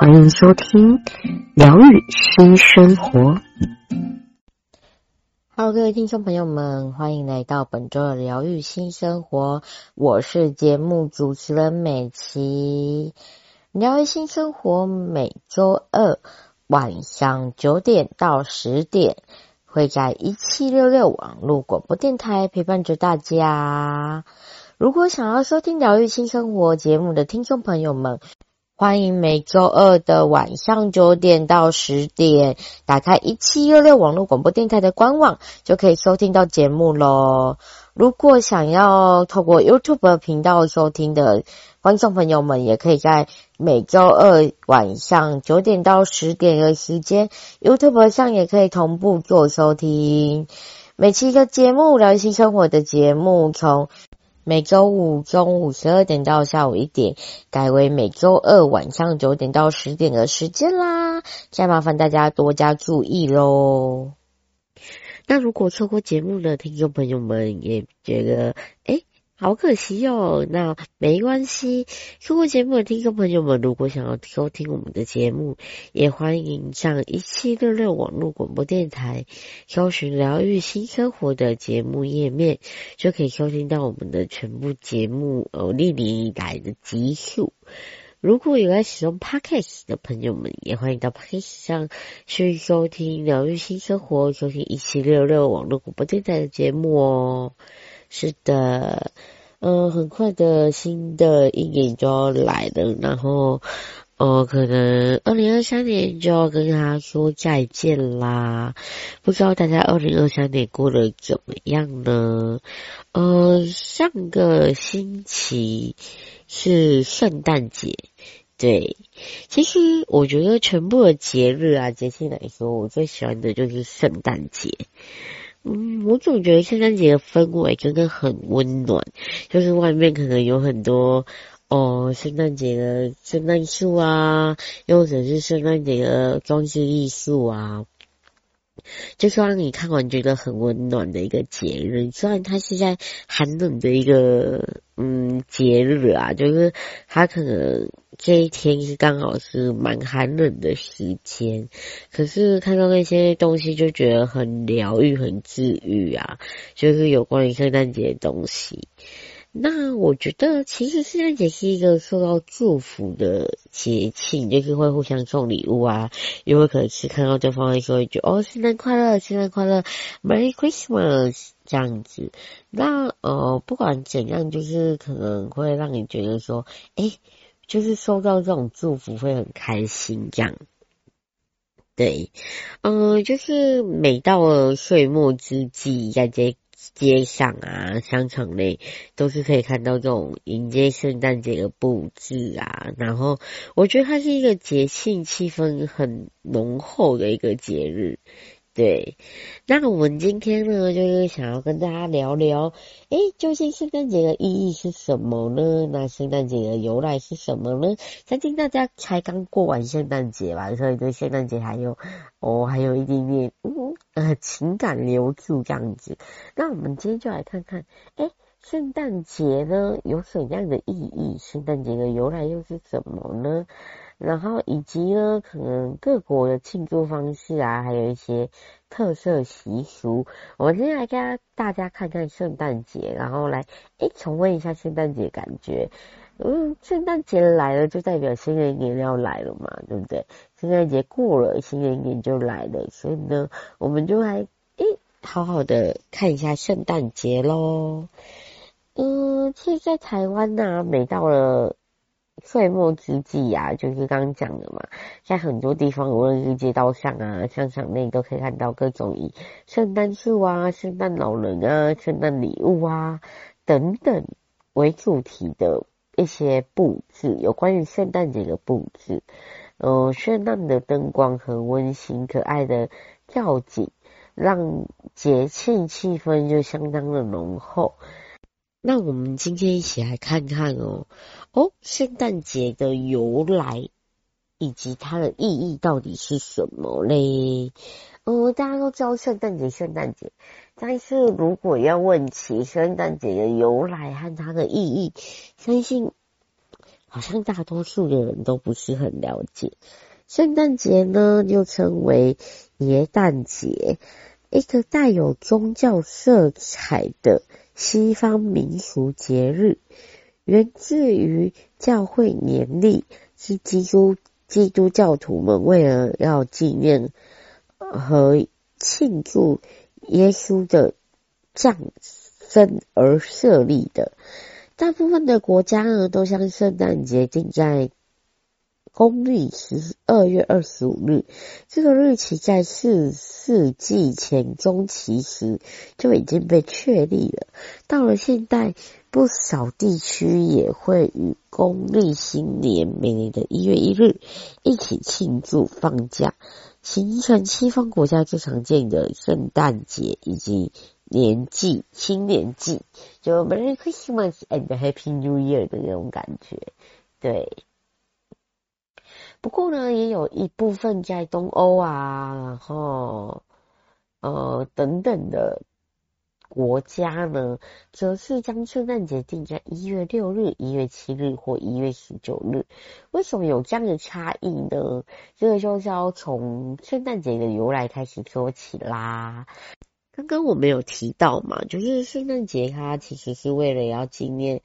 欢迎收听疗愈新生活。Hello，各位听众朋友们，欢迎来到本周的疗愈新生活。我是节目主持人美琪。疗愈新生活每周二晚上九点到十点，会在一七六六网络广播电台陪伴着大家。如果想要收听疗愈新生活节目的听众朋友们，欢迎每周二的晚上九点到十点，打开一七六六网络广播电台的官网，就可以收听到节目喽。如果想要透过 YouTube 频道收听的观众朋友们，也可以在每周二晚上九点到十点的时间，YouTube 上也可以同步做收听。每期的节目，聊一些生活的节目，从每周五中午十二点到下午一点，改为每周二晚上九点到十点的时间啦。再麻烦大家多加注意喽。那如果错过节目的听众朋友们也觉得，诶，好可惜哦。那没关系，错过节目的听众朋友们，如果想要收听我们的节目，也欢迎上一七六六网络广播电台，搜寻疗愈新生活的节目页面，就可以收听到我们的全部节目哦，历年以来的集数。如果有在使用 Podcast 的朋友们，也欢迎到 Podcast 上去收听疗愈新生活，收听一七六六网络广播电台的节目哦。是的，嗯、很快的新的一年就要来了，然后，呃，可能二零二三年就要跟他说再见啦。不知道大家二零二三年过得怎么样呢？呃，上个星期。是圣诞节，对，其实我觉得全部的节日啊，节庆来说，我最喜欢的就是圣诞节。嗯，我总觉得圣诞节的氛围真的很温暖，就是外面可能有很多哦，圣诞节的圣诞树啊，又或者是圣诞节的装饰艺术啊。就是让你看完觉得很温暖的一个节日，虽然它是在寒冷的一个嗯节日啊，就是它可能这一天是刚好是蛮寒冷的时间，可是看到那些东西就觉得很疗愈、很治愈啊，就是有关于圣诞节的东西。那我觉得，其实圣诞节是一个受到祝福的节庆，就是会互相送礼物啊，又会可能是看到对方会说一句“哦，圣诞快乐，圣诞快乐，Merry Christmas” 这样子。那呃，不管怎样，就是可能会让你觉得说，诶，就是收到这种祝福会很开心这样。对，嗯、就是每到了岁末之际，在街。街上啊，商场内都是可以看到这种迎接圣诞节的布置啊。然后，我觉得它是一个节庆气氛很浓厚的一个节日。对，那我们今天呢，就是想要跟大家聊聊，诶，究竟圣诞节的意义是什么呢？那圣诞节的由来是什么呢？相信大家才刚过完圣诞节吧，所以对圣诞节还有哦，还有一点点嗯呃情感留住这样子。那我们今天就来看看，诶，圣诞节呢有什么样的意义？圣诞节的由来又是什么呢？然后以及呢，可能各国的庆祝方式啊，还有一些特色习俗，我们今天来跟大家看看圣诞节，然后来诶重温一下圣诞节感觉。嗯，圣诞节来了，就代表新的一年要来了嘛，对不对？圣诞节过了，新的一年就来了，所以呢，我们就来诶好好的看一下圣诞节喽。嗯，其实，在台湾呢、每到了岁末之际呀、啊，就是刚刚讲的嘛，在很多地方，无论是街道上啊、商场内，都可以看到各种以圣诞树啊、圣诞老人啊、圣诞礼物啊等等为主题的一些布置，有关于圣诞节的布置。呃，绚烂的灯光和温馨可爱的吊景，让节庆气氛就相当的浓厚。那我们今天一起来看看哦，哦，圣诞节的由来以及它的意义到底是什么嘞？哦，大家都知道圣诞节，圣诞节，但是如果要问起圣诞节的由来和它的意义，相信好像大多数的人都不是很了解。圣诞节呢，又称为耶诞节，一个带有宗教色彩的。西方民俗节日源自于教会年历，是基督基督教徒们为了要纪念和庆祝耶稣的降生而设立的。大部分的国家呢，都将圣诞节定在公历十二月二十五日，这个日期在四世纪前中期时就已经被确立了。到了现代，不少地区也会与公历新年每年的一月一日一起庆祝放假，形成西方国家最常见的圣诞节以及年祭、新年祭，就 Merry Christmas and Happy New Year 的那种感觉，对。不过呢，也有一部分在东欧啊，然后呃等等的国家呢，则是将圣诞节定在一月六日、一月七日或一月十九日。为什么有这样的差异呢？这个就是要从圣诞节的由来开始说起啦。刚刚我们有提到嘛，就是圣诞节它其实是为了要纪念。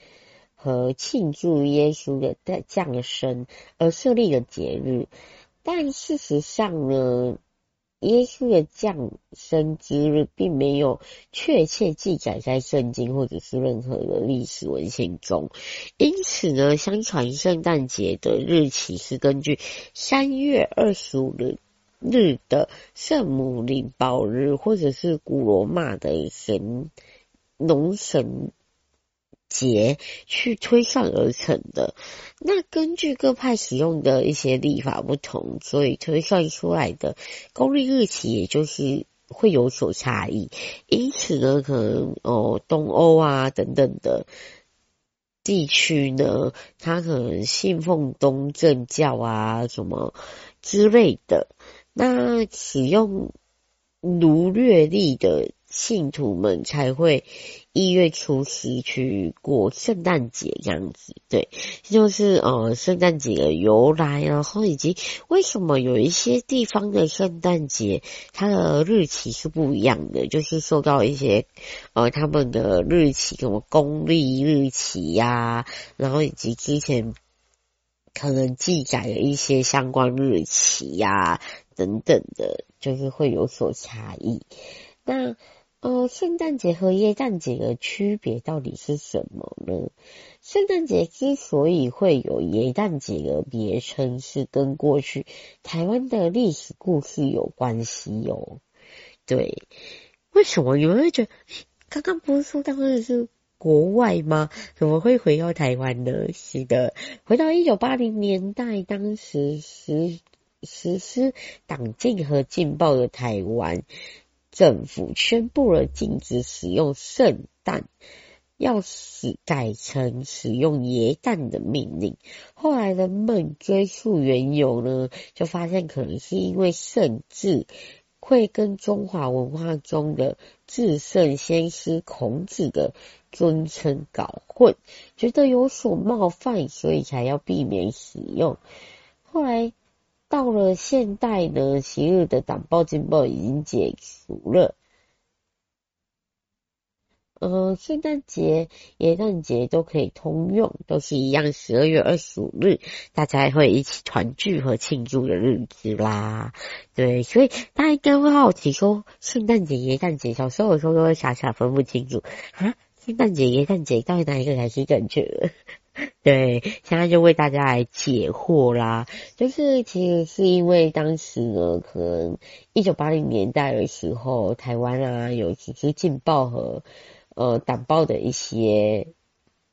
和庆祝耶稣的降生而设立的节日，但事实上呢，耶稣的降生之日并没有确切记载在圣经或者是任何的历史文献中，因此呢，相传圣诞节的日期是根据三月二十五日日的圣母领报日，或者是古罗马的神农神。节去推算而成的，那根据各派使用的一些历法不同，所以推算出来的公历日期也就是会有所差异。因此呢，可能哦，东欧啊等等的地区呢，它可能信奉东正教啊什么之类的，那使用儒略历的。信徒们才会一月初十去过圣诞节这样子，对，就是呃圣诞节的由来，然后以及为什么有一些地方的圣诞节它的日期是不一样的，就是受到一些呃他们的日期，什么公历日期呀、然后以及之前可能记载的一些相关日期呀、等等的，就是会有所差异。那呃，圣诞节和耶诞节的区别到底是什么呢？圣诞节之所以会有耶诞节的别称，是跟过去台湾的历史故事有关系哦。对，为什么你们会觉得，刚刚不是说当时是国外吗？怎么会回到台湾呢？是的，回到一九八零年代，当时实实施党禁和禁报的台湾。政府宣布了禁止使用圣诞，要使改成使用耶诞的命令。后来人们追溯缘由呢，就发现可能是因为圣字会跟中华文化中的至圣先师孔子的尊称搞混，觉得有所冒犯，所以才要避免使用。后来。到了现代呢，昔日的党报禁报已经解除了。呃，圣诞节、耶诞节都可以通用，都是一样，十二月二十五日，大家会一起团聚和庆祝的日子啦。对，所以大家应该会好奇说，圣诞节、耶诞节，小时候有时候都会傻傻分不清楚啊，圣诞节、耶诞节到底哪一个才是正确的？对，现在就为大家来解惑啦。就是其实是因为当时呢，可能一九八零年代的时候，台湾啊有实施禁报和呃党报的一些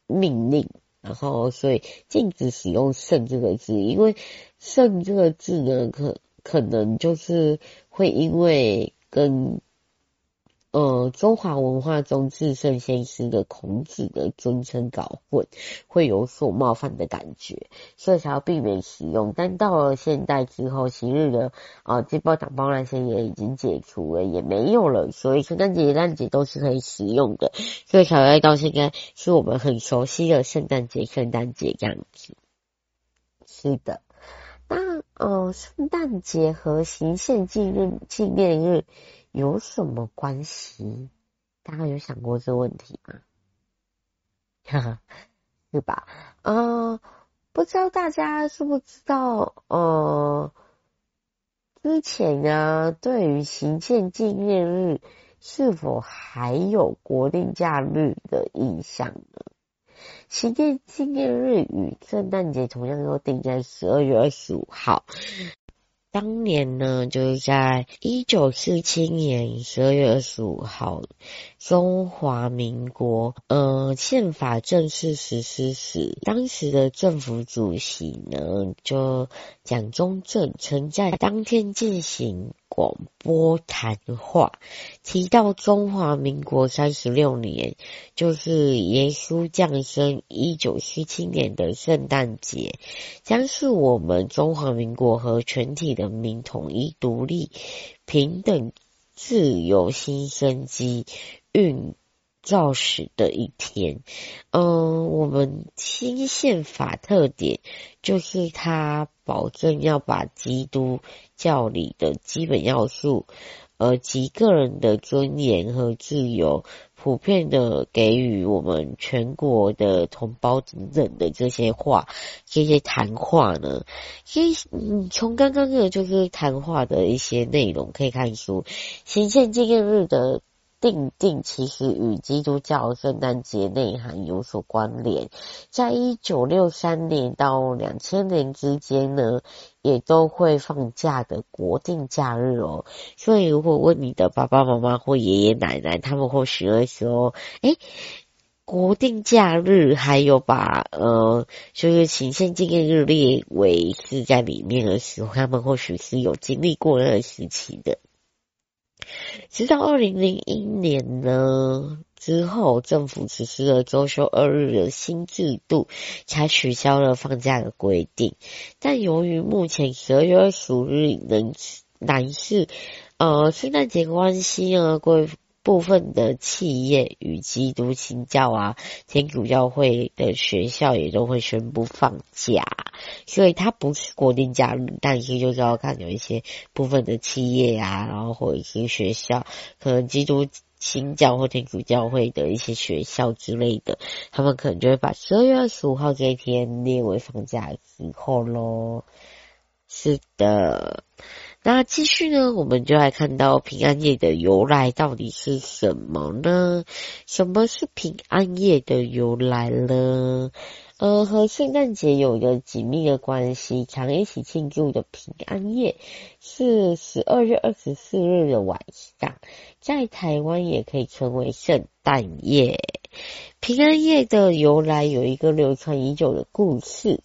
命令，然后所以禁止使用“圣”这个字，因为“圣”这个字呢，可可能就是会因为跟。呃，中华文化中至圣先师的孔子的尊称搞混，会有所冒犯的感觉，所以才要避免使用。但到了现代之后，昔日的啊，这包打包那些也已经解除了，也没有了，所以圣诞节、元旦节都是可以使用的，所以才会到现在是我们很熟悉的圣诞节、圣诞节这样子。是的，那呃，圣诞节和行宪纪念纪念日。有什么关系？大家有想过这个问题吗？哈哈，是吧？呃，不知道大家知不知道？呃，之前呢，对于行宪纪念日是否还有国定假日的印象呢？行宪纪念日与圣诞节同样都定在十二月二十五号。当年呢，就是在一九四七年十二月二十五号，中华民国呃宪法正式实施时，当时的政府主席呢，就蒋中正曾在当天进行广播谈话，提到中华民国三十六年，就是耶稣降生一九七七年的圣诞节，将是我们中华民国和全体人民统一、独立、平等、自由新生机运造始的一天。嗯，我们新宪法特点就是它保证要把基督教里的基本要素，呃，及个人的尊严和自由，普遍的给予我们全国的同胞等等的这些话，这些谈话呢，其实嗯，从刚刚的就是谈话的一些内容可以看出，行宪纪念日的。定定其实与基督教圣诞节内涵有所关联，在一九六三年到两千年之间呢，也都会放假的国定假日哦。所以如果问你的爸爸妈妈或爷爷奶奶，他们或许会说，诶，国定假日还有把呃，就是行宪纪念日列为是在里面的时候，他们或许是有经历过那个时期的。直到二零零一年呢之后，政府实施了周休二日的新制度，才取消了放假的规定。但由于目前十二月二十五日仍然是呃圣诞节关系呢，部分的企业与基督新教啊、天主教会的学校也都会宣布放假，所以它不是国定假日，但是就是要看有一些部分的企业啊，然后或一些学校，可能基督新教或天主教会的一些学校之类的，他们可能就会把十二月二十五号这一天列为放假的时候喽。是的。那继续呢，我们就来看到平安夜的由来到底是什么呢？什么是平安夜的由来呢？呃，和圣诞节有着紧密的关系，常一起庆祝的平安夜是十二月二十四日的晚上，在台湾也可以称为圣诞夜。平安夜的由来有一个流传已久的故事，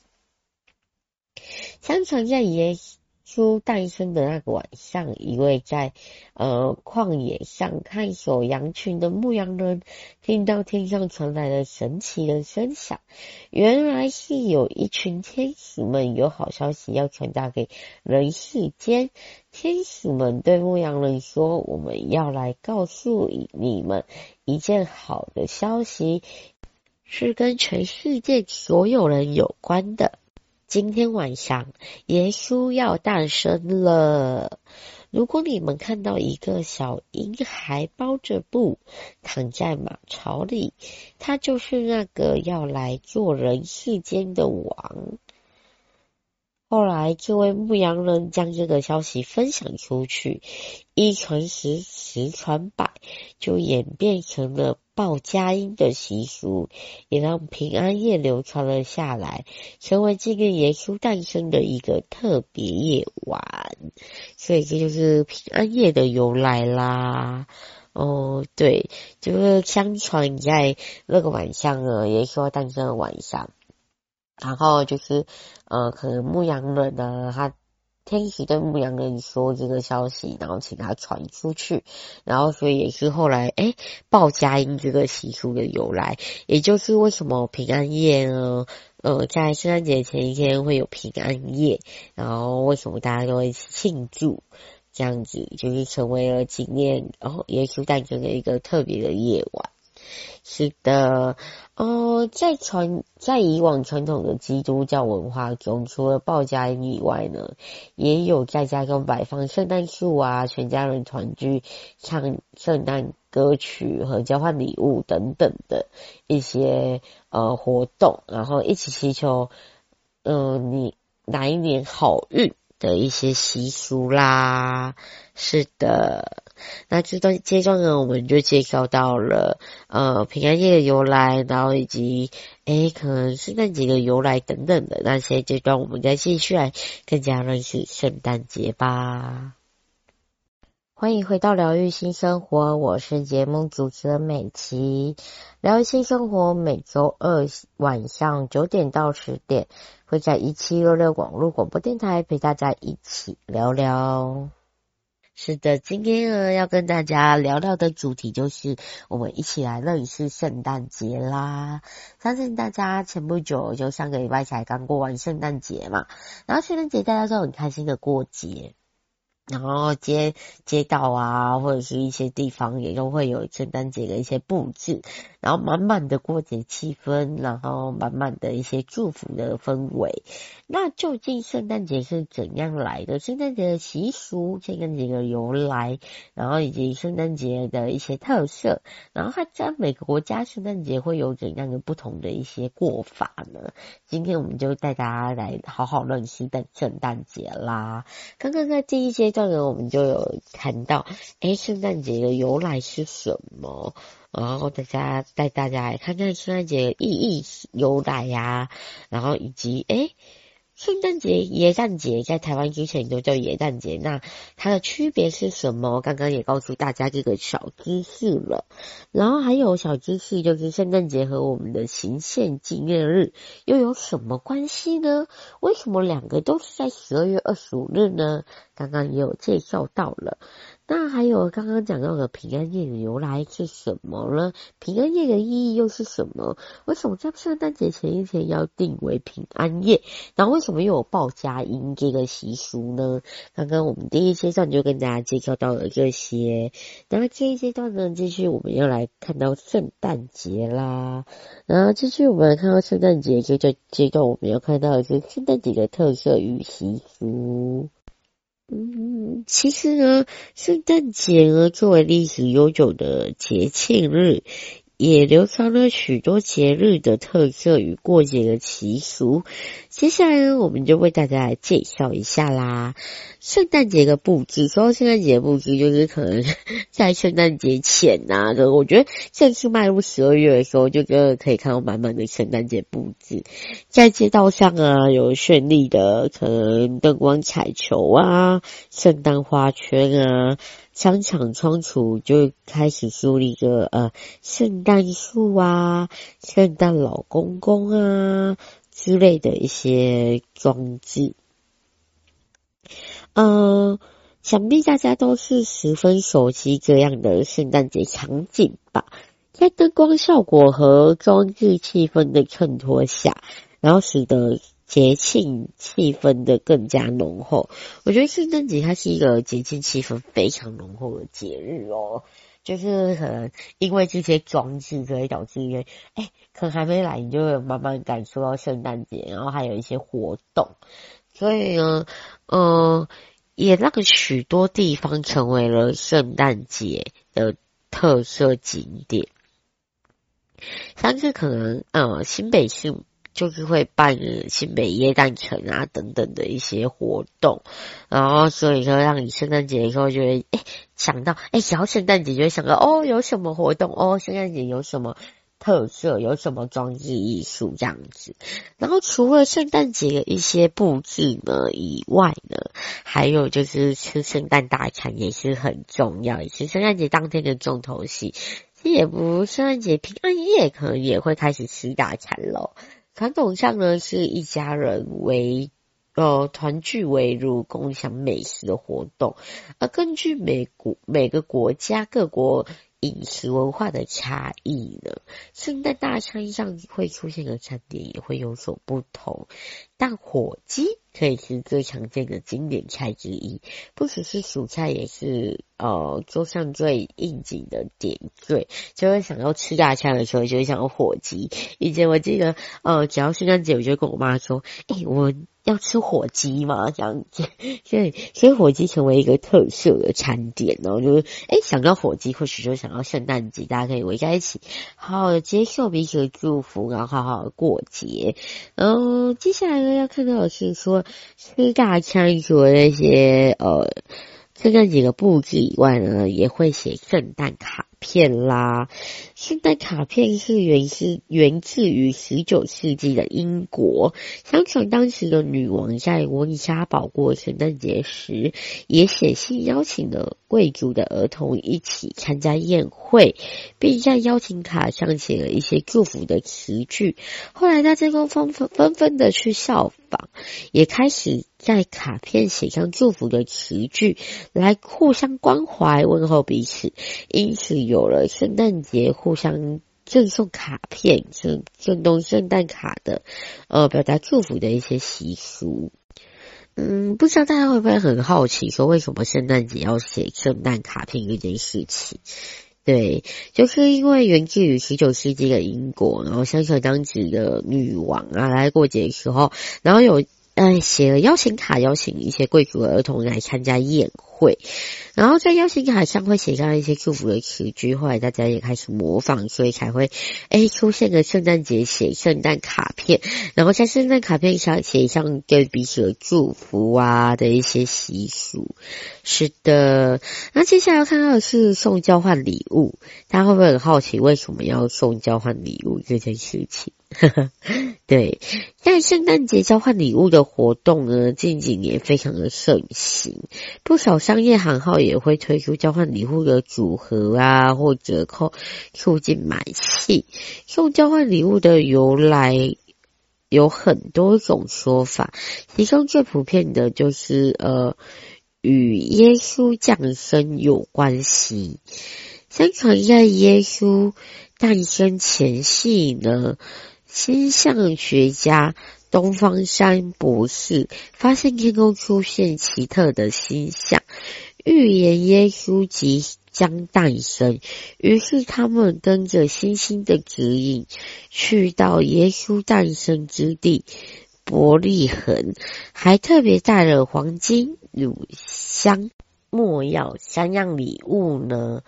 相传在耶书诞生的那个晚上，一位在呃旷野上看守羊群的牧羊人，听到天上传来了神奇的声响，原来是有一群天使们有好消息要传达给人世间。天使们对牧羊人说：“我们要来告诉你们一件好的消息，是跟全世界所有人有关的。”今天晚上，耶稣要诞生了。如果你们看到一个小婴孩包着布躺在马槽里，他就是那个要来做人世间的王。后来，这位牧羊人将这个消息分享出去，一传十，十传百，就演变成了报佳音的习俗，也让平安夜流传了下来，成为纪念耶稣诞生的一个特别夜晚。所以，这就是平安夜的由来啦。哦，对，就是相传在那个晚上呢，耶稣诞生的晚上。然后就是呃，可能牧羊人呢，他。天使对牧羊人说这个消息，然后请他传出去，然后所以也是后来诶报佳音这个习俗的由来，也就是为什么平安夜呢？呃，在圣诞节前一天会有平安夜，然后为什么大家都会庆祝？这样子就是成为了纪念，然后耶稣诞生的一个特别的夜晚。是的，呃，在传在以往传统的基督教文化中，除了报佳音以外呢，也有在家中摆放圣诞树啊，全家人团聚唱圣诞歌曲和交换礼物等等的一些呃活动，然后一起祈求，嗯、呃，你来年好运的一些习俗啦。是的。那这段阶段呢，我们就介绍到了呃平安夜的由来，然后以及诶可能圣诞节的由来等等的那些阶段，我们再继续来更加认识圣诞节吧。欢迎回到疗愈新生活，我是节目主持人美琪。疗愈新生活每周二晚上九点到十点，会在一七六六网络广播电台陪大家一起聊聊。是的，今天呢要跟大家聊聊的主题就是我们一起来认识圣诞节啦。相信大家前不久就上个礼拜才刚过完圣诞节嘛，然后圣诞节大家都很开心的过节。然后街街道啊，或者是一些地方也都会有圣诞节的一些布置，然后满满的过节气氛，然后满满的一些祝福的氛围。那究竟圣诞节是怎样来的？圣诞节的习俗，圣诞节的由来，然后以及圣诞节的一些特色，然后它在每个国家圣诞节会有怎样的不同的一些过法呢？今天我们就带大家来好好认识的圣诞节啦。刚刚在第一节。上呢，我们就有谈到，诶，圣诞节的由来是什么？然后大家带大家来看看圣诞节的意义由来呀、然后以及诶。圣诞节、耶诞节在台湾之前都叫耶诞节，那它的区别是什么？刚刚也告诉大家这个小知识了。然后还有小知识，就是圣诞节和我们的行宪纪念日又有什么关系呢？为什么两个都是在十二月二十五日呢？刚刚也有介绍到了。那还有刚刚讲到的平安夜的由来是什么呢？平安夜的意义又是什么？为什么在圣诞节前一天要定为平安夜？然后为什么又有报佳音这个习俗呢？刚刚我们第一阶段就跟大家介绍到了这些，然后这一阶段呢，继续我们要来看到圣诞节啦。然后继续我们来看到圣诞节，这个阶段我们要看到的是圣诞节的特色与习俗。嗯，其实呢，圣诞节呢，作为历史悠久的节庆日，也流传了许多节日的特色与过节的习俗。接下来呢，我们就为大家来介绍一下啦。圣诞节的布置，说到圣诞节的布置，就是可能在圣诞节前呐，我觉得正式迈入十二月的时候，就真的可以看到满满的圣诞节布置，在街道上啊，有绚丽的可能灯光彩球啊，圣诞花圈啊，商场仓储就开始树立个呃圣诞树啊，圣诞老公公啊之类的一些装置。嗯，想必大家都是十分熟悉这样的圣诞节场景吧？在灯光效果和装置气氛的衬托下，然后使得节庆气氛的更加浓厚。我觉得圣诞节它是一个节庆气氛非常浓厚的节日哦，就是可能因为这些装置，可以导致因为哎，可能还没来，你就会慢慢感受到圣诞节，然后还有一些活动。所以呢，呃，也让许多地方成为了圣诞节的特色景点。像是可能，呃，新北市就是会办新北耶诞城啊等等的一些活动，然后所以说让你圣诞节的时候就会，哎，想到，哎，想到圣诞节就会想到，哦，有什么活动？哦，圣诞节有什么？特色有什么装置艺术这样子？然后除了圣诞节的一些布置呢以外呢，还有就是吃圣诞大餐也是很重要，也是圣诞节当天的重头戏。其实也不，圣诞节平安夜可能也会开始吃大餐喽。传统上呢，是一家人为呃团聚围炉共享美食的活动，而根据美国每个国家各国。饮食文化的差异呢，圣诞大餐上会出现的餐点也会有所不同，但火鸡可以是最常见的经典菜之一，不只是蔬菜，也是呃桌上最应景的点缀。就会想要吃大餐的时候，就会想要火鸡。以前我记得，呃，只要圣诞节，我就跟我妈说，诶、欸，我。要吃火鸡嘛，这样子，所以所以火鸡成为一个特色的餐点哦，就是哎，想到火鸡，或许就想到圣诞节，大家可以围在一起，好好的接受彼此的祝福，然后好好的过节。然后接下来呢，要看到的是说吃大餐除了那些呃圣诞节的布置以外呢，也会写圣诞卡。片啦。圣诞卡片是源自源自于十九世纪的英国，相传当时的女王在温莎堡过圣诞节时，也写信邀请了贵族的儿童一起参加宴会，并在邀请卡上写了一些祝福的词句。后来大家都纷纷纷纷的去效仿，也开始在卡片写上祝福的词句，来互相关怀问候彼此，因此有了圣诞节。互相赠送卡片，赠赠送圣诞卡的，呃，表达祝福的一些习俗。嗯，不知道大家会不会很好奇，说为什么圣诞节要写圣诞卡片这件事情？对，就是因为源自于十九世纪的英国，然后相传当时的女王啊来过节的时候，然后有呃写了邀请卡，邀请一些贵族儿童来参加宴会会。然后在邀请卡上会写上一些祝福的词句，后来大家也开始模仿，所以才会诶出现了圣诞节写圣诞卡片，然后在圣诞卡片上写上对彼此的祝福啊的一些习俗。是的，那接下来要看到的是送交换礼物，大家会不会很好奇为什么要送交换礼物这件事情？对，在圣诞节交换礼物的活动呢，近几年非常的盛行，不少商业行号也会推出交换礼物的组合啊，或折扣，促进买气。送交换礼物的由来有很多种说法，其中最普遍的就是呃，与耶稣降生有关系。相传在耶稣诞生前夕呢。星象学家东方山博士发现天空出现奇特的星象，预言耶稣即将诞生。于是他们跟着星星的指引，去到耶稣诞生之地伯利恒，还特别带了黄金、乳香、没药三样礼物呢。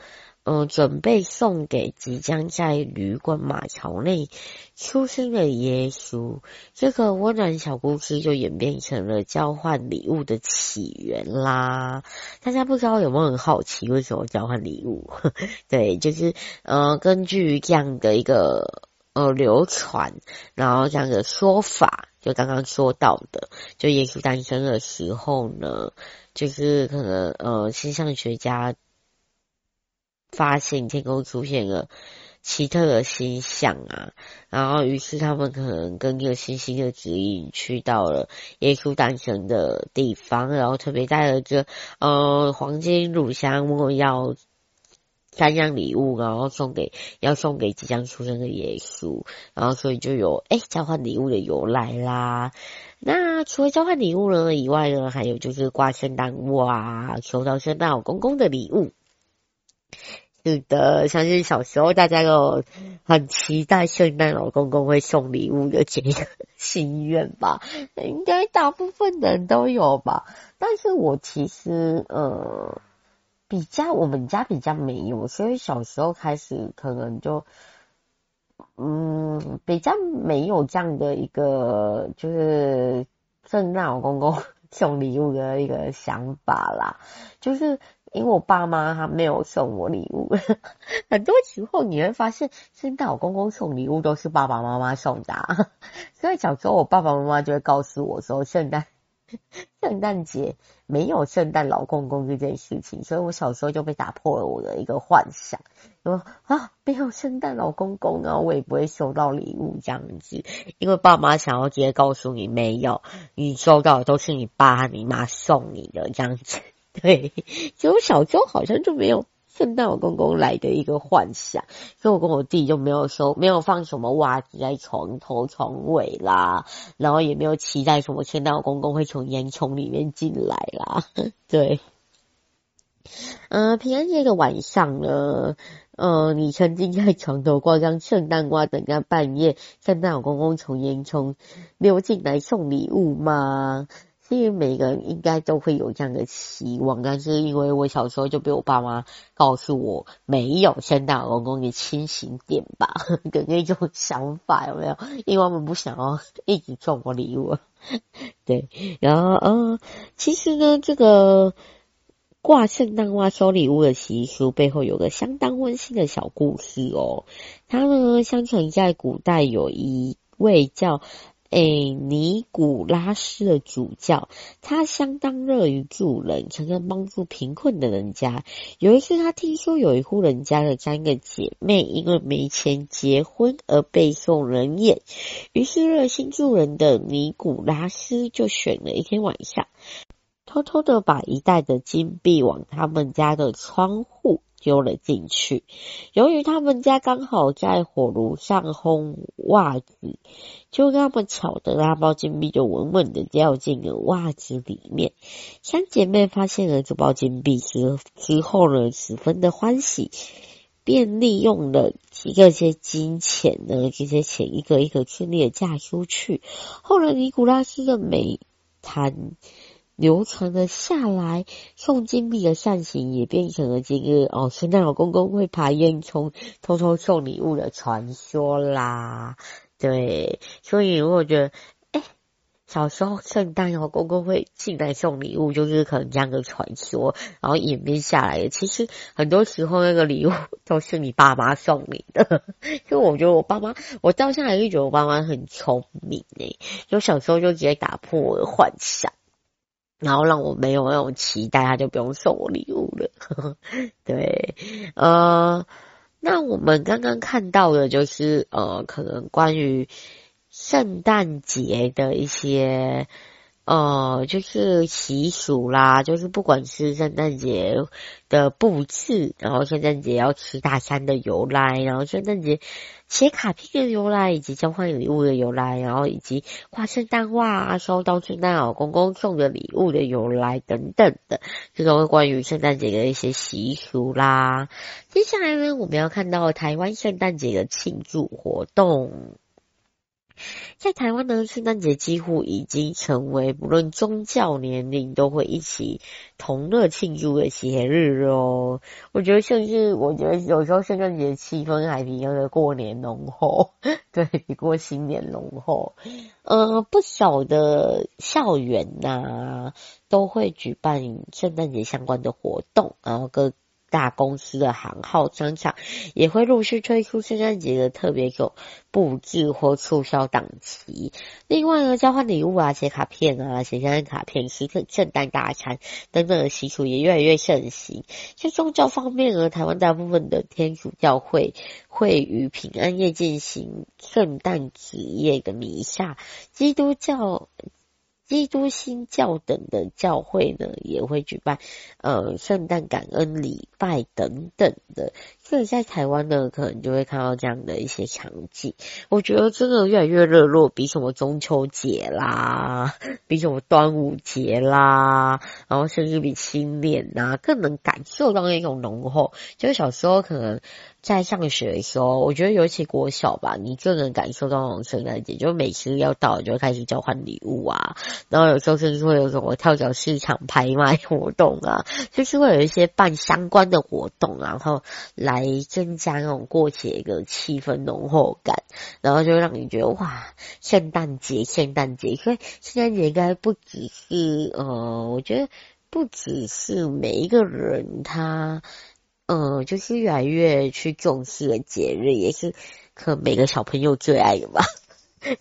嗯，准备送给即将在旅馆马槽内出生的耶稣。这个温暖小故事就演变成了交换礼物的起源啦。大家不知道有没有很好奇，为什么交换礼物？对，就是呃，根据这样的一个呃流传，然后这样的说法，就刚刚说到的，就耶稣诞生的时候呢，就是可能呃，气象学家。发现天空出现了奇特的星象啊，然后于是他们可能跟着星星的指引去到了耶稣诞生的地方，然后特别带了这呃黄金、乳香、没药三样礼物，然后送给要送给即将出生的耶稣，然后所以就有诶交换礼物的由来啦。那除了交换礼物呢以外呢，还有就是挂圣诞物啊，收到圣诞老公公的礼物。是的，相信小时候大家都很期待圣诞老公公会送礼物的这个 心愿吧？应该大部分人都有吧？但是我其实呃比较我们家比较没有，所以小时候开始可能就嗯比较没有这样的一个就是圣诞老公公 送礼物的一个想法啦，就是。因为我爸妈他没有送我礼物，很多时候你会发现，圣诞老公公送礼物都是爸爸妈妈送的啊，所以小时候我爸爸妈妈就会告诉我说，圣诞 圣诞节没有圣诞老公公这件事情，所以我小时候就被打破了我的一个幻想，说啊，没有圣诞老公公啊，我也不会收到礼物这样子，因为爸妈想要直接告诉你，没有，你收到的都是你爸你妈送你的这样子，对，所以我小时候好像就没有。圣诞老公公来的一个幻想，所以我跟我弟就没有收，没有放什么袜子在床头、床尾啦，然后也没有期待什么圣诞老公公会从烟囱里面进来啦。对，呃，平安夜的晚上呢，呃，你曾经在床头挂上圣诞花，等到半夜圣诞老公公从烟囱溜进来送礼物吗？因为每个人应该都会有这样的期望，但是因为我小时候就被我爸妈告诉我没有圣诞老公公，你清醒点吧 的那种想法有没有？因为我们不想要一直送我礼物。对，然后嗯，其实呢，这个挂圣诞花收礼物的习俗背后有个相当温馨的小故事哦。它呢，相传在古代有一位叫。诶，尼古拉斯的主教，他相当乐于助人，常常帮助贫困的人家。有一次，他听说有一户人家的三个姐妹因为没钱结婚而备受人眼，于是热心助人的尼古拉斯就选了一天晚上，偷偷的把一袋的金币往他们家的窗户丢了进去。由于他们家刚好在火炉上烘袜子，就那么巧的那包金币就稳稳的掉进了袜子里面。三姐妹发现了这包金币之之后呢，十分的欢喜，便利用了这些金钱呢，这些钱一个一个顺利的嫁出去。后来尼古拉斯的美谈。流传了下来，送金币的善行也变成了这个哦，圣诞老公公会爬烟囱偷偷送礼物的传说啦。对，所以我觉得，哎，小时候圣诞老公公会进来送礼物，就是可能这样的传说，然后演变下来的。其实很多时候那个礼物都是你爸妈送你的，因为我觉得我爸妈，我到现在还是觉得我爸妈很聪明诶，就小时候就直接打破我的幻想。然后让我没有那种期待，他就不用送我礼物了。对，呃，那我们刚刚看到的就是呃，可能关于圣诞节的一些。呃，就是习俗啦，就是不管是圣诞节的布置，然后圣诞节要吃大餐的由来，然后圣诞节写卡片的由来，以及交换礼物的由来，然后以及挂圣诞花、收到圣诞老公公送的礼物的由来等等的，这个关于圣诞节的一些习俗啦。接下来呢，我们要看到台湾圣诞节的庆祝活动。在台湾呢，圣诞节几乎已经成为不论宗教年龄都会一起同乐庆祝的节日哦。我觉得甚至，我觉得有时候圣诞节气氛还比那个过年浓厚，对，比过新年浓厚。呃，不少的校园呐、啊，都会举办圣诞节相关的活动，然后各。大公司的行号商场也会陆续推出圣诞节的特别有布置或促销档期。另外呢，交换礼物啊、写卡片啊、写圣诞卡片、吃圣圣诞大餐等等的习俗也越来越盛行。在宗教方面呢，台湾大部分的天主教会会于平安夜进行圣诞子夜的弥撒，基督教。基督新教等的教会呢，也会举办呃圣诞感恩礼拜等等的，所以在台湾呢，可能就会看到这样的一些场景。我觉得真的越来越热络，比什么中秋节啦，比什么端午节啦，然后甚至比新年呐，更能感受到那种浓厚。就是小时候可能。在上学的时候，我觉得尤其国小吧，你就能感受到那种圣诞节，就每次要到了就开始交换礼物啊，然后有时候甚至会有什么跳蚤市场拍卖活动啊，就是会有一些办相关的活动，然后来增加那种过节的气氛浓厚感，然后就让你觉得哇，圣诞节，圣诞节，所以圣诞节应该不只是呃，我觉得不只是每一个人他。呃，就是越来越去重视的节日，也是可能每个小朋友最爱的吧。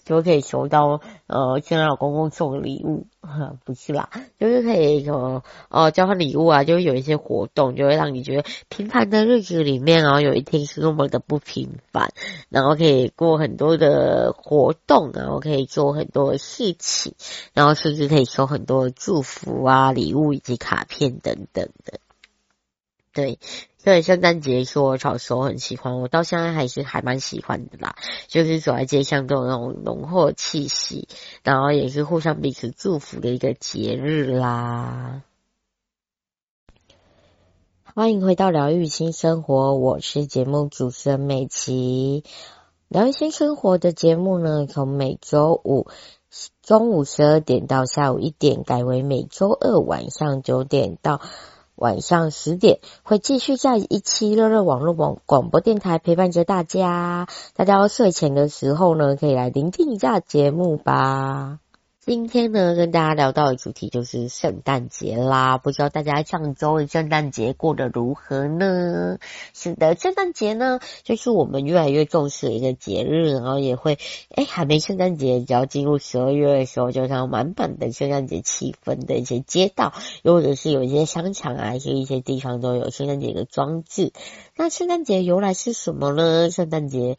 就可以收到呃，现在老公公送的礼物，不是啦，就是可以什么呃交换礼物啊，就是有一些活动，就会让你觉得平凡的日子里面，然后有一天是那么的不平凡，然后可以过很多的活动，然后可以做很多事情，然后甚至可以收很多的祝福啊、礼物以及卡片等等的。对，所以圣诞节是我小时候很喜欢，我到现在还是还蛮喜欢的啦。就是走在街上都有那种浓厚气息，然后也是互相彼此祝福的一个节日啦。欢迎回到疗愈新生活，我是节目主持人美琪。疗愈新生活的节目呢，从每周五中午十二点到下午一点，改为每周二晚上九点到。晚上十点会继续在一期乐乐网络广广播电台陪伴着大家，大家要睡前的时候呢，可以来聆听一下节目吧。今天呢，跟大家聊到的主题就是圣诞节啦。不知道大家上周的圣诞节过得如何呢？是的，圣诞节呢，就是我们越来越重视的一个节日，然后也会，哎，还没圣诞节，只要进入十二月的时候，就像满满的圣诞节气氛的一些街道，又或者是有一些商场啊，一些一些地方都有圣诞节的装置。那圣诞节由来是什么呢？圣诞节。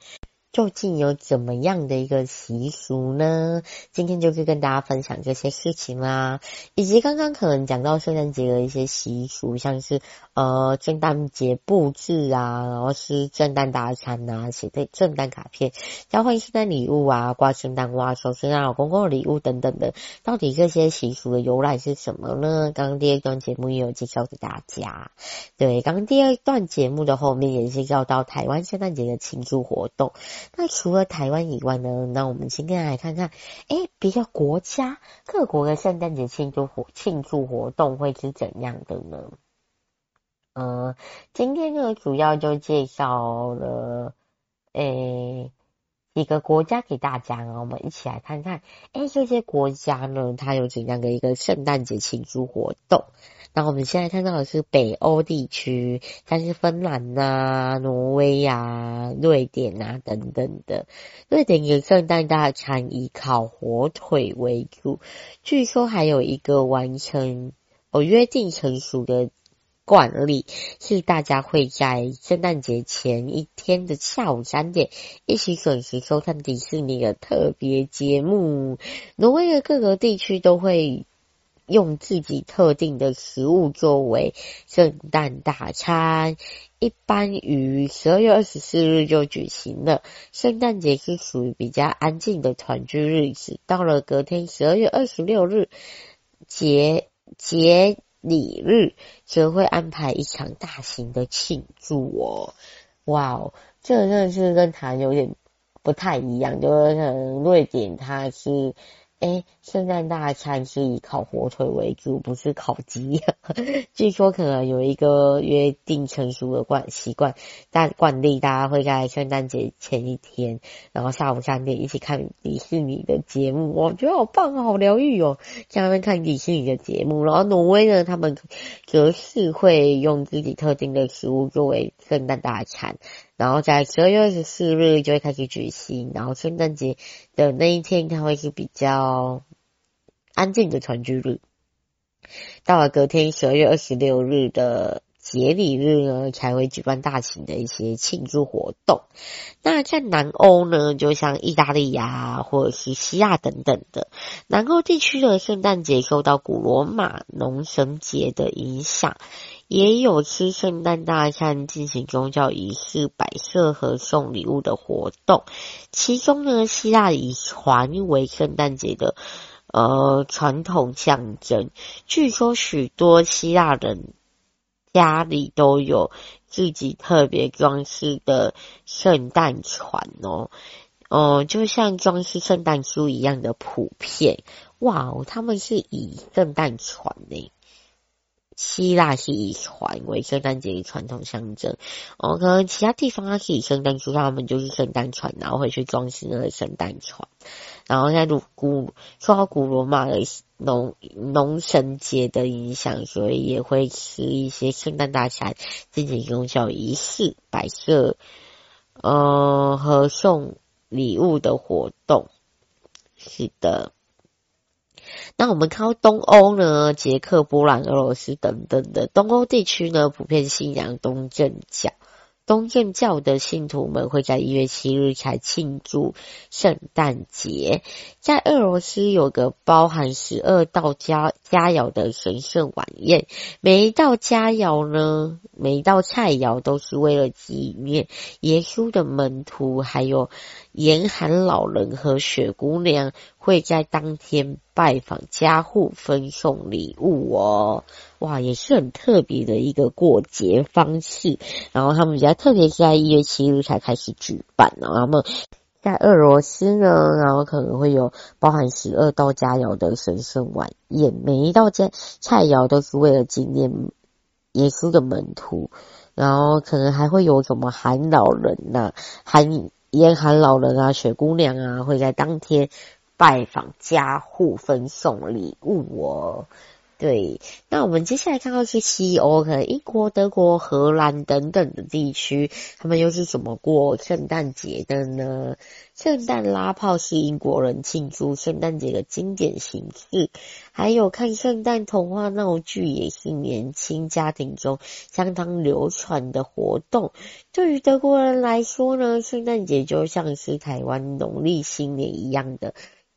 究竟有怎么样的一个习俗呢？今天就是跟大家分享这些事情啦，以及刚刚可能讲到圣诞节的一些习俗，像是呃圣诞节布置啊，然后吃圣诞大餐啊，写对圣诞卡片，交换圣诞礼物啊，挂圣诞袜，收圣诞老公公的礼物等等的，到底这些习俗的由来是什么呢？刚刚第二段节目也有介绍给大家，对，刚刚第二段节目的后面也是要到台湾圣诞节的庆祝活动。那除了台湾以外呢？那我们今天来看看，诶，别的国家各国的圣诞节庆祝活庆祝活动会是怎样的呢？嗯，今天呢主要就介绍了诶几个国家给大家，啊我们一起来看看，诶这些国家呢它有怎样的一个圣诞节庆祝活动？那我们现在看到的是北欧地区，像是芬兰啊、挪威啊、瑞典啊等等的。瑞典的圣诞大餐以烤火腿为主，据说还有一个完成哦约定成熟的惯例，是大家会在圣诞节前一天的下午三点，一起准时收看迪士尼的特别节目。挪威的各个地区都会。用自己特定的食物作为圣诞大餐，一般于十二月二十四日就举行了。圣诞节是属于比较安静的团聚日子，到了隔天十二月二十六日节节礼日，则会安排一场大型的庆祝哦。哇哦，这真的是跟台湾有点不太一样，就是可能瑞典它是。诶，圣诞大餐是以烤火腿为主，不是烤鸡。据说可能有一个约定成熟的惯习惯，但惯例大家会在圣诞节前一天，然后下午三点一起看迪士尼的节目，我觉得好棒，好疗愈哦，在那边看迪士尼的节目。然后挪威呢，他们则是会用自己特定的食物作为圣诞大餐。然后在十二月二十四日就会开始举行，然后圣诞节的那一天，它会是比较安静的团聚日。到了隔天十二月二十六日的节礼日呢，才会举办大型的一些庆祝活动。那在南欧呢，就像意大利呀，或者是西亚等等的南欧地区的圣诞节，受到古罗马农神节的影响。也有吃圣诞大餐、进行宗教仪式、摆设和送礼物的活动。其中呢，希腊以船为圣诞节的呃传统象征。据说许多希腊人家里都有自己特别装饰的圣诞船哦，哦、呃，就像装饰圣诞树一样的普遍。哇，他们是以圣诞船呢。希腊是以船为圣诞节的传统象征，哦，可能其他地方它是以圣诞树，他们就是圣诞船，然后会去装饰那个圣诞船。然后在古受到古罗马的农农神节的影响，所以也会吃一些圣诞大餐，进行宗教仪式、摆设，呃，和送礼物的活动。是的。那我们看到东欧呢，捷克、波兰、俄罗斯等等的东欧地区呢，普遍信仰东正教。东正教的信徒们会在一月七日才庆祝圣诞节。在俄罗斯有个包含十二道佳佳肴的神圣晚宴，每一道佳肴呢，每一道菜肴都是为了纪念耶稣的门徒，还有严寒老人和雪姑娘会在当天拜访家户，分送礼物哦。哇，也是很特别的一个过节方式。然后他们比较特别是在一月七日才开始举办。然后他们在俄罗斯呢，然后可能会有包含十二道佳肴的神圣晚宴，每一道菜菜肴都是为了纪念耶稣的门徒。然后可能还会有什么寒老人呐、啊、寒严寒老人啊、雪姑娘啊，会在当天拜访家户，分送礼物哦。对，那我们接下来看到是西欧，可能英国、德国、荷兰等等的地区，他们又是怎么过圣诞节的呢？圣诞拉炮是英国人庆祝圣诞节的经典形式，还有看圣诞童话闹剧也是年轻家庭中相当流传的活动。对于德国人来说呢，圣诞节就像是台湾农历新年一样的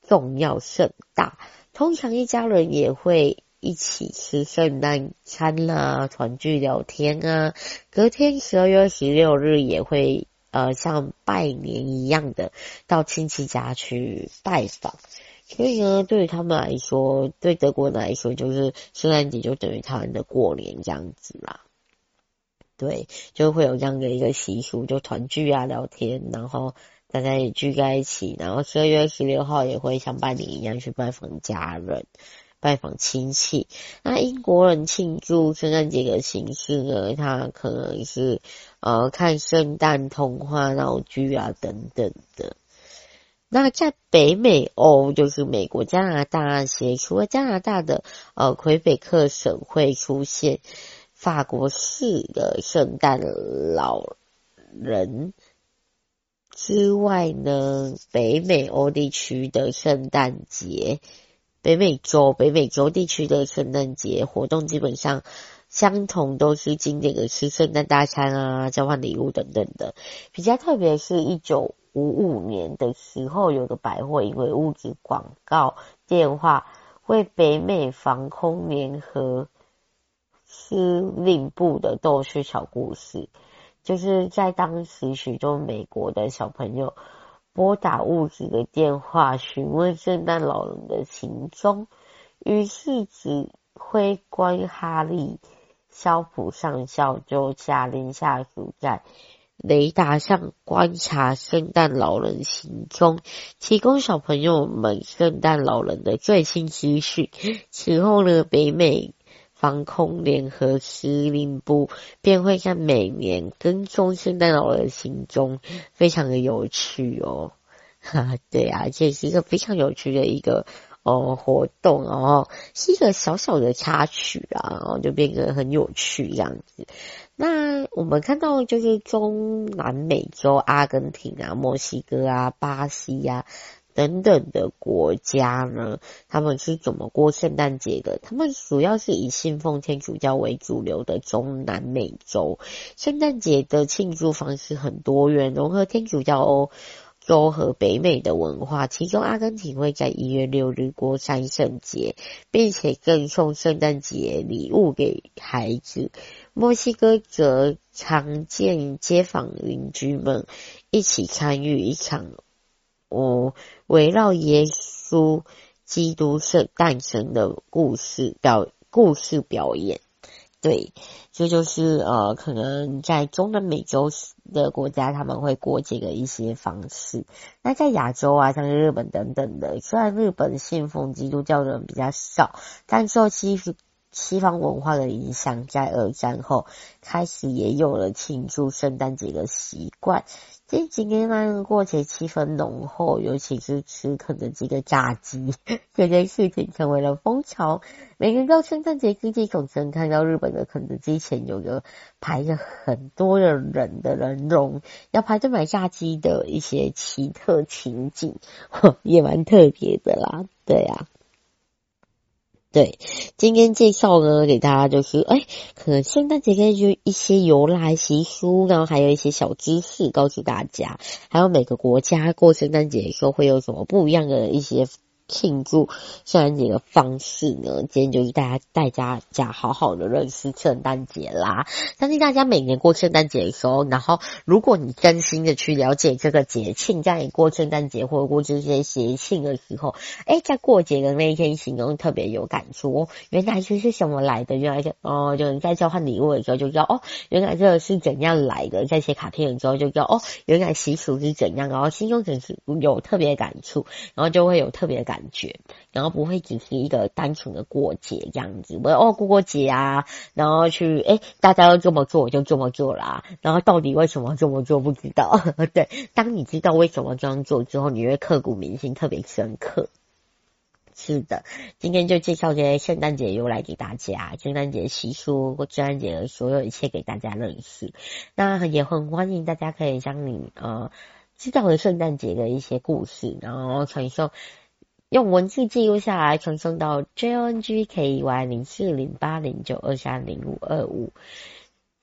重要盛大，通常一家人也会。一起吃圣诞餐啦，团聚聊天啊。隔天十二月十六日也会呃像拜年一样的到亲戚家去拜访。所以呢，对于他们来说，对德国人来说，就是圣诞节就等于他们的过年这样子啦。对，就会有这样的一个习俗，就团聚啊，聊天，然后大家也聚在一起，然后十二月十六号也会像拜年一样去拜访家人。拜访亲戚，那英国人庆祝圣诞节的形式呢？他可能是呃看圣诞童话闹剧啊等等的。那在北美欧，就是美国、加拿大那些，除了加拿大的呃魁北克省会出现法国式的圣诞老人之外呢，北美欧地区的圣诞节。北美洲、北美洲地区的圣诞节活动基本上相同，都是经典的吃圣诞大餐啊、交换礼物等等的。比较特别是一九五五年的时候，有个百货因为物质广告电话为北美防空联合司令部的逗趣小故事，就是在当时许多美国的小朋友。拨打物质的电话询问圣诞老人的行踪，于是指挥官哈利肖普上校就下令下属在雷达上观察圣诞老人行踪，提供小朋友们圣诞老人的最新资讯。此后呢，北美。防空联合司令部便会在每年跟踪圣诞老人行踪，非常的有趣哦。哈，对啊，这是一个非常有趣的一个哦活动哦，是一个小小的插曲啊，然后就变得很有趣这样子。那我们看到就是中南美洲，阿根廷啊、墨西哥啊、巴西呀、啊。等等的国家呢，他们是怎么过圣诞节的？他们主要是以信奉天主教为主流的中南美洲，圣诞节的庆祝方式很多元，融合天主教欧洲和北美的文化。其中，阿根廷会在一月六日过三圣节，并且赠送圣诞节礼物给孩子；墨西哥则常见街坊邻居们一起参与一场。哦，围绕耶稣基督圣诞生的故事表故事表演，对，这就，是呃，可能在中南美洲的国家他们会过这个一些方式。那在亚洲啊，像日本等等的，虽然日本信奉基督教的人比较少，但受西西方文化的影响，在二战后开始也有了庆祝圣诞节的习惯。这几年来，过节气氛浓厚，尤其是吃肯德基的炸鸡，这件事情成为了风潮。每年到圣诞节之际，总是能看到日本的肯德基前有个排着很多的人的人龙，要排队买炸鸡的一些奇特情景，也蛮特别的啦。对呀、啊。对，今天介绍呢，给大家就是，哎，可能圣诞节可以就一些由来习俗，然后还有一些小知识告诉大家，还有每个国家过圣诞节的时候会有什么不一样的一些。庆祝圣诞节的方式呢？今天就是大家带大家好好的认识圣诞节啦。相信大家每年过圣诞节的时候，然后如果你真心的去了解这个节庆，在你过圣诞节或者过这些节庆的时候，哎，在过节的那一天，心中特别有感触哦。原来这是什么来的？原来就哦，就你在交换礼物的时候就知道哦，原来这个是怎样来的。在写卡片的时候就知道哦，原来习俗是怎样，然后心中总是有特别感触，然后就会有特别感。感觉，然后不会只是一个单纯的过节这样子，我哦过过节啊，然后去哎，大家都这么做，我就这么做啦。然后到底为什么这么做不知道？对，当你知道为什么这样做之后，你会刻骨铭心，特别深刻。是的，今天就介绍这些圣诞节由来给大家，圣诞节习俗或圣诞节的所有一切给大家认识。那也很欢迎大家可以将你呃知道的圣诞节的一些故事，然后传授。用文字记录下来，传送到 jongkey 零四零八零九二三零五二五。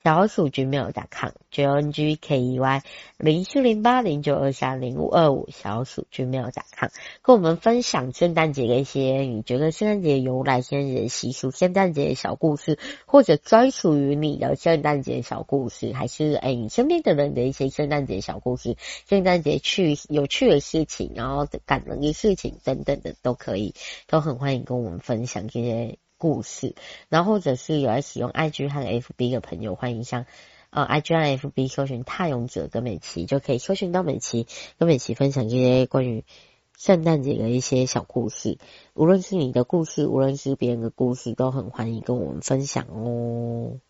小鼠 gmail.com，jongkey 零七零八零九二三零五二五，小鼠 gmail.com，跟我们分享圣诞节的一些你觉得圣诞节由来、圣诞节的习俗、圣诞节的小故事，或者专属于你的圣诞节小故事，还是哎你身边的人的一些圣诞节小故事、圣诞节趣有趣的事情，然后感人的事情等等的都可以，都很欢迎跟我们分享这些。故事，然后或者是有在使用 IG 和 FB 的朋友，欢迎像呃 IG 和 FB 搜寻“踏勇者”跟美琪，就可以搜寻到美琪，跟美琪分享这些关于圣诞节的一些小故事。无论是你的故事，无论是别人的故事，都很欢迎跟我们分享哦。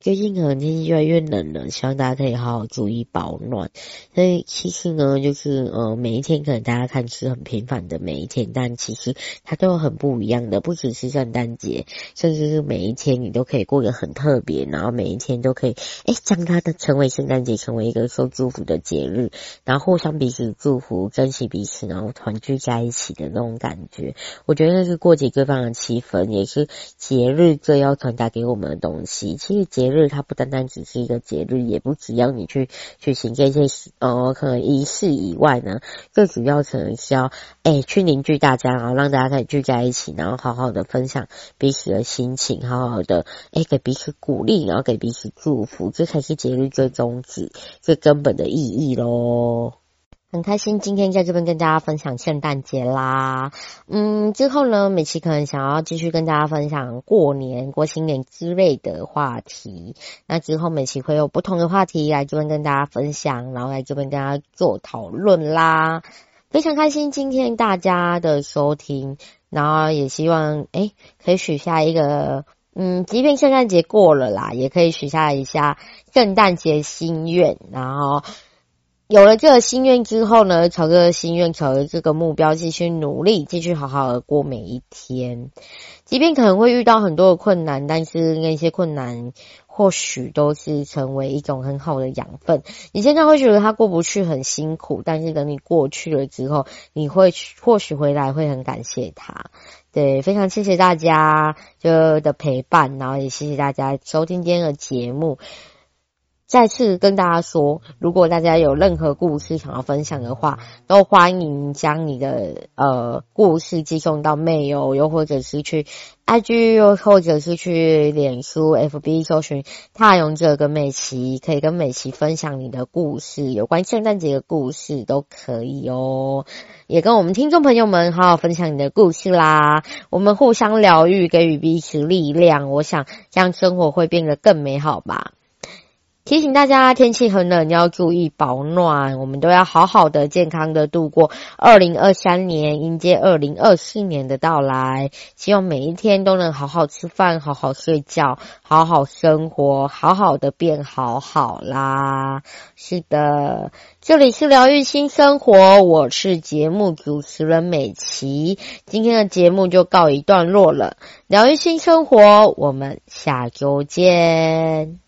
最近可能天气越来越冷了，希望大家可以好好注意保暖。所以其实呢，就是呃，每一天可能大家看是很平凡的每一天，但其实它都有很不一样的。不只是圣诞节，甚至是每一天你都可以过得很特别，然后每一天都可以哎将它的成为圣诞节，成为一个受祝福的节日，然后互相彼此祝福，珍惜彼此，然后团聚在一起的那种感觉。我觉得那是过节最棒的气氛，也是节日最要传达给我们的东西。其实节日。它不单单只是一个节日，也不只要你去去行这些呃可能仪式以外呢，最主要可能是要哎去凝聚大家，然后让大家可以聚在一起，然后好好的分享彼此的心情，好好的哎给彼此鼓励，然后给彼此祝福，这才是节日最宗旨、最根本的意义喽。很开心今天在这边跟大家分享圣诞节啦，嗯，之后呢，美琪可能想要继续跟大家分享过年、过新年之类的话题。那之后美琪会有不同的话题来这边跟大家分享，然后来这边跟大家做讨论啦。非常开心今天大家的收听，然后也希望诶可以许下一个，嗯，即便圣诞节过了啦，也可以许下一下圣诞节心愿，然后。有了这个心愿之后呢，朝着心愿，朝着这个目标继续努力，继续好好的过每一天。即便可能会遇到很多的困难，但是那些困难或许都是成为一种很好的养分。你现在会觉得它过不去很辛苦，但是等你过去了之后，你会或许回来会很感谢它。对，非常谢谢大家就的陪伴，然后也谢谢大家收听今天的节目。再次跟大家说，如果大家有任何故事想要分享的话，都欢迎将你的呃故事寄送到 mail，又或者是去 IG，又或者是去脸书 FB 搜寻踏勇者跟美琪，可以跟美琪分享你的故事，有关圣诞节的故事都可以哦。也跟我们听众朋友们好好分享你的故事啦，我们互相疗愈，给予彼此力量，我想这样生活会变得更美好吧。提醒大家，天气很冷，要注意保暖。我们都要好好的、健康的度过二零二三年，迎接二零二四年的到来。希望每一天都能好好吃饭、好好睡觉、好好生活、好好的变好好啦。是的，这里是疗愈新生活，我是节目主持人美琪。今天的节目就告一段落了。疗愈新生活，我们下周见。